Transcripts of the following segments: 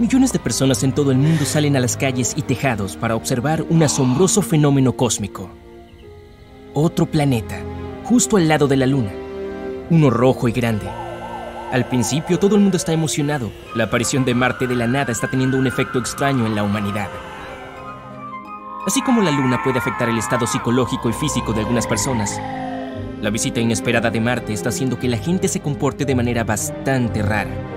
Millones de personas en todo el mundo salen a las calles y tejados para observar un asombroso fenómeno cósmico. Otro planeta, justo al lado de la Luna. Uno rojo y grande. Al principio todo el mundo está emocionado. La aparición de Marte de la nada está teniendo un efecto extraño en la humanidad. Así como la Luna puede afectar el estado psicológico y físico de algunas personas, la visita inesperada de Marte está haciendo que la gente se comporte de manera bastante rara.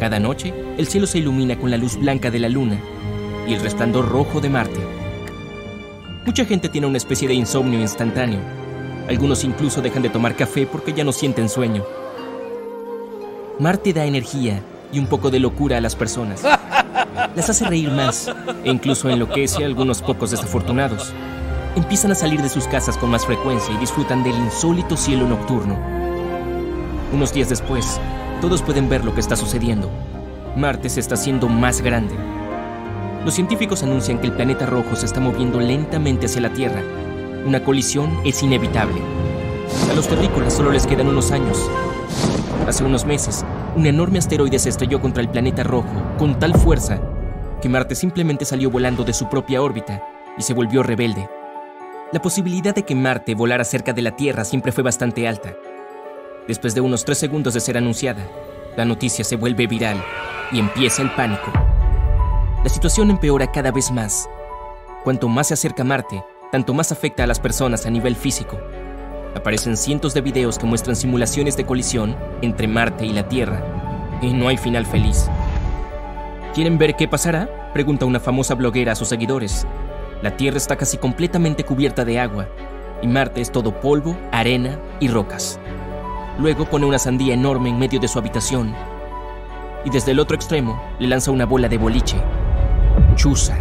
Cada noche, el cielo se ilumina con la luz blanca de la luna y el resplandor rojo de Marte. Mucha gente tiene una especie de insomnio instantáneo. Algunos incluso dejan de tomar café porque ya no sienten sueño. Marte da energía y un poco de locura a las personas. Las hace reír más e incluso enloquece a algunos pocos desafortunados. Empiezan a salir de sus casas con más frecuencia y disfrutan del insólito cielo nocturno. Unos días después, todos pueden ver lo que está sucediendo. Marte se está haciendo más grande. Los científicos anuncian que el planeta rojo se está moviendo lentamente hacia la Tierra. Una colisión es inevitable. A los terrícolas solo les quedan unos años. Hace unos meses, un enorme asteroide se estrelló contra el planeta rojo con tal fuerza que Marte simplemente salió volando de su propia órbita y se volvió rebelde. La posibilidad de que Marte volara cerca de la Tierra siempre fue bastante alta, Después de unos tres segundos de ser anunciada, la noticia se vuelve viral y empieza el pánico. La situación empeora cada vez más. Cuanto más se acerca Marte, tanto más afecta a las personas a nivel físico. Aparecen cientos de videos que muestran simulaciones de colisión entre Marte y la Tierra, y no hay final feliz. ¿Quieren ver qué pasará? Pregunta una famosa bloguera a sus seguidores. La Tierra está casi completamente cubierta de agua, y Marte es todo polvo, arena y rocas. Luego pone una sandía enorme en medio de su habitación y desde el otro extremo le lanza una bola de boliche. Chusa.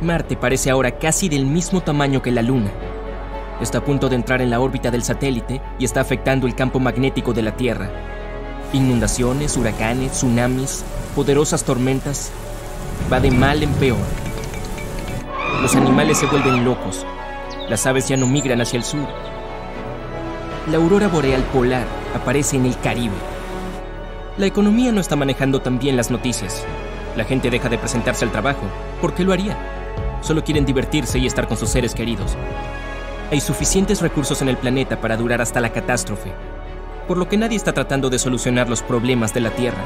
Marte parece ahora casi del mismo tamaño que la Luna. Está a punto de entrar en la órbita del satélite y está afectando el campo magnético de la Tierra. Inundaciones, huracanes, tsunamis, poderosas tormentas. Va de mal en peor. Los animales se vuelven locos. Las aves ya no migran hacia el sur la aurora boreal polar aparece en el Caribe. La economía no está manejando tan bien las noticias. La gente deja de presentarse al trabajo. ¿Por qué lo haría? Solo quieren divertirse y estar con sus seres queridos. Hay suficientes recursos en el planeta para durar hasta la catástrofe, por lo que nadie está tratando de solucionar los problemas de la Tierra.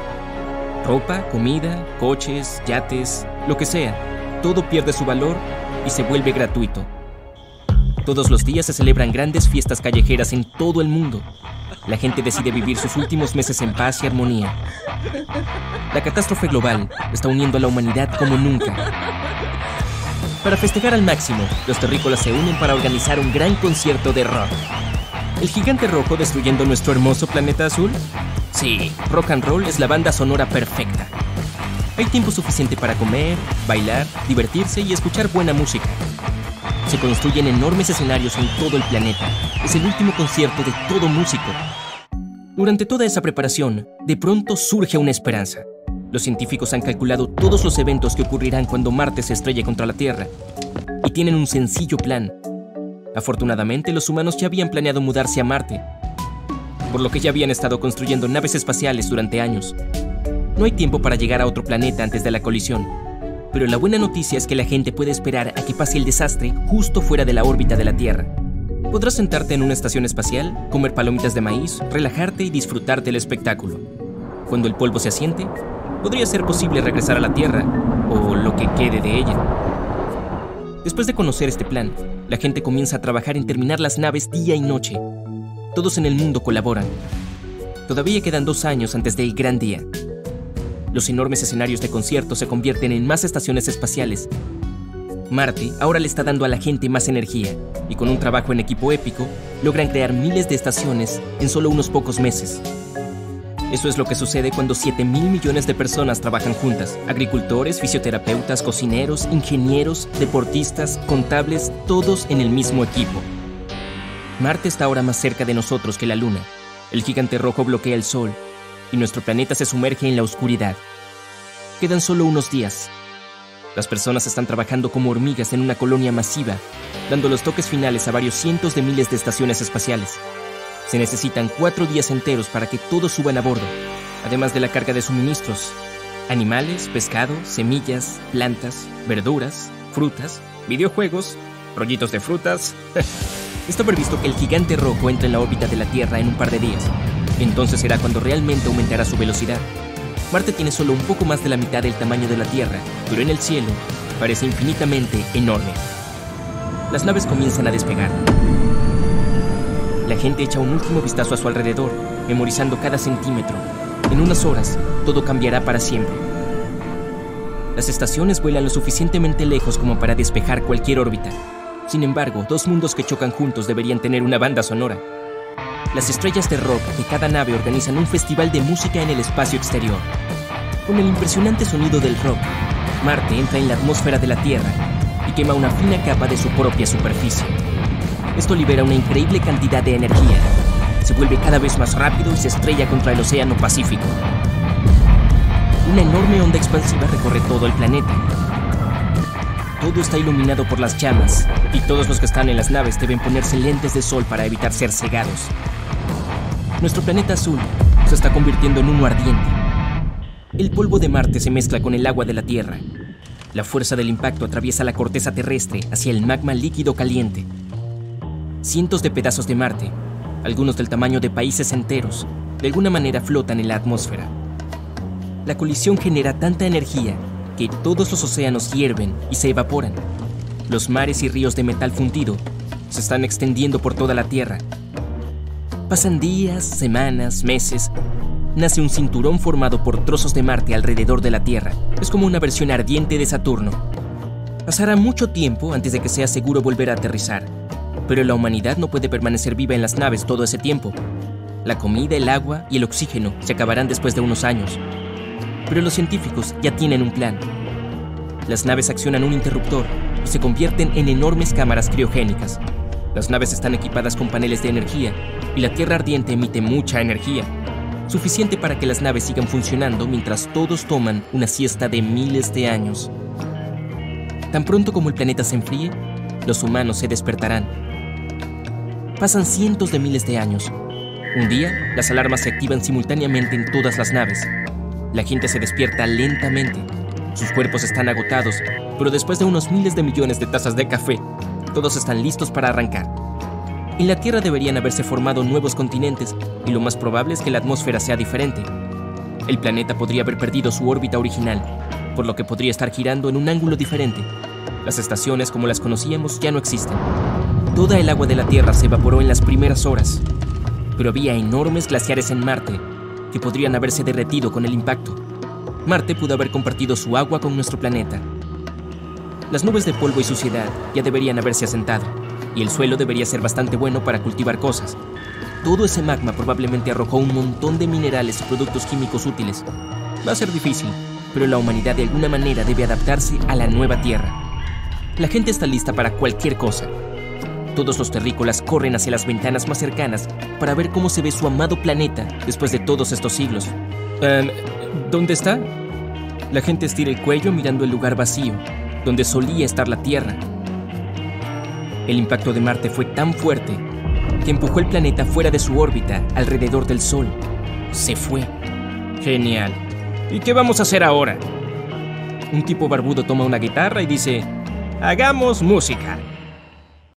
Ropa, comida, coches, yates, lo que sea, todo pierde su valor y se vuelve gratuito. Todos los días se celebran grandes fiestas callejeras en todo el mundo. La gente decide vivir sus últimos meses en paz y armonía. La catástrofe global está uniendo a la humanidad como nunca. Para festejar al máximo, los terrícolas se unen para organizar un gran concierto de rock. ¿El gigante rojo destruyendo nuestro hermoso planeta azul? Sí, rock and roll es la banda sonora perfecta. Hay tiempo suficiente para comer, bailar, divertirse y escuchar buena música. Se construyen enormes escenarios en todo el planeta. Es el último concierto de todo músico. Durante toda esa preparación, de pronto surge una esperanza. Los científicos han calculado todos los eventos que ocurrirán cuando Marte se estrelle contra la Tierra y tienen un sencillo plan. Afortunadamente, los humanos ya habían planeado mudarse a Marte, por lo que ya habían estado construyendo naves espaciales durante años. No hay tiempo para llegar a otro planeta antes de la colisión, pero la buena noticia es que la gente puede esperar a que pase el desastre justo fuera de la órbita de la Tierra. Podrás sentarte en una estación espacial, comer palomitas de maíz, relajarte y disfrutar del espectáculo. Cuando el polvo se asiente, podría ser posible regresar a la Tierra, o lo que quede de ella. Después de conocer este plan, la gente comienza a trabajar en terminar las naves día y noche. Todos en el mundo colaboran. Todavía quedan dos años antes del gran día, los enormes escenarios de conciertos se convierten en más estaciones espaciales. Marte ahora le está dando a la gente más energía y con un trabajo en equipo épico logran crear miles de estaciones en solo unos pocos meses. Eso es lo que sucede cuando 7 mil millones de personas trabajan juntas. Agricultores, fisioterapeutas, cocineros, ingenieros, deportistas, contables, todos en el mismo equipo. Marte está ahora más cerca de nosotros que la Luna. El gigante rojo bloquea el Sol y nuestro planeta se sumerge en la oscuridad. Quedan solo unos días. Las personas están trabajando como hormigas en una colonia masiva, dando los toques finales a varios cientos de miles de estaciones espaciales. Se necesitan cuatro días enteros para que todos suban a bordo, además de la carga de suministros, Animales, pescado, semillas, plantas, verduras, frutas, videojuegos, rollitos de frutas. Está previsto que el gigante rojo entre en la órbita de la Tierra en un par de días. Entonces será cuando realmente aumentará su velocidad. Marte tiene solo un poco más de la mitad del tamaño de la Tierra, pero en el cielo parece infinitamente enorme. Las naves comienzan a despegar. La gente echa un último vistazo a su alrededor, memorizando cada centímetro. En unas horas, todo cambiará para siempre. Las estaciones vuelan lo suficientemente lejos como para despejar cualquier órbita. Sin embargo, dos mundos que chocan juntos deberían tener una banda sonora. Las estrellas de rock de cada nave organizan un festival de música en el espacio exterior. Con el impresionante sonido del rock, Marte entra en la atmósfera de la Tierra y quema una fina capa de su propia superficie. Esto libera una increíble cantidad de energía. Se vuelve cada vez más rápido y se estrella contra el Océano Pacífico. Una enorme onda expansiva recorre todo el planeta. Todo está iluminado por las llamas y todos los que están en las naves deben ponerse lentes de sol para evitar ser cegados. Nuestro planeta azul se está convirtiendo en uno ardiente. El polvo de Marte se mezcla con el agua de la Tierra. La fuerza del impacto atraviesa la corteza terrestre hacia el magma líquido caliente. Cientos de pedazos de Marte, algunos del tamaño de países enteros, de alguna manera flotan en la atmósfera. La colisión genera tanta energía todos los océanos hierven y se evaporan. Los mares y ríos de metal fundido se están extendiendo por toda la Tierra. Pasan días, semanas, meses. Nace un cinturón formado por trozos de Marte alrededor de la Tierra. Es como una versión ardiente de Saturno. Pasará mucho tiempo antes de que sea seguro volver a aterrizar. Pero la humanidad no puede permanecer viva en las naves todo ese tiempo. La comida, el agua y el oxígeno se acabarán después de unos años pero los científicos ya tienen un plan. Las naves accionan un interruptor y se convierten en enormes cámaras criogénicas. Las naves están equipadas con paneles de energía y la Tierra ardiente emite mucha energía, suficiente para que las naves sigan funcionando mientras todos toman una siesta de miles de años. Tan pronto como el planeta se enfríe, los humanos se despertarán. Pasan cientos de miles de años. Un día, las alarmas se activan simultáneamente en todas las naves la gente se despierta lentamente. Sus cuerpos están agotados, pero después de unos miles de millones de tazas de café, todos están listos para arrancar. En la Tierra deberían haberse formado nuevos continentes y lo más probable es que la atmósfera sea diferente. El planeta podría haber perdido su órbita original, por lo que podría estar girando en un ángulo diferente. Las estaciones como las conocíamos ya no existen. Toda el agua de la Tierra se evaporó en las primeras horas, pero había enormes glaciares en Marte que podrían haberse derretido con el impacto. Marte pudo haber compartido su agua con nuestro planeta. Las nubes de polvo y suciedad ya deberían haberse asentado, y el suelo debería ser bastante bueno para cultivar cosas. Todo ese magma probablemente arrojó un montón de minerales y productos químicos útiles. Va a ser difícil, pero la humanidad de alguna manera debe adaptarse a la nueva Tierra. La gente está lista para cualquier cosa, todos los terrícolas corren hacia las ventanas más cercanas para ver cómo se ve su amado planeta después de todos estos siglos. Em, ¿Dónde está? La gente estira el cuello mirando el lugar vacío, donde solía estar la Tierra. El impacto de Marte fue tan fuerte que empujó el planeta fuera de su órbita alrededor del Sol. Se fue. Genial. ¿Y qué vamos a hacer ahora? Un tipo barbudo toma una guitarra y dice, hagamos música.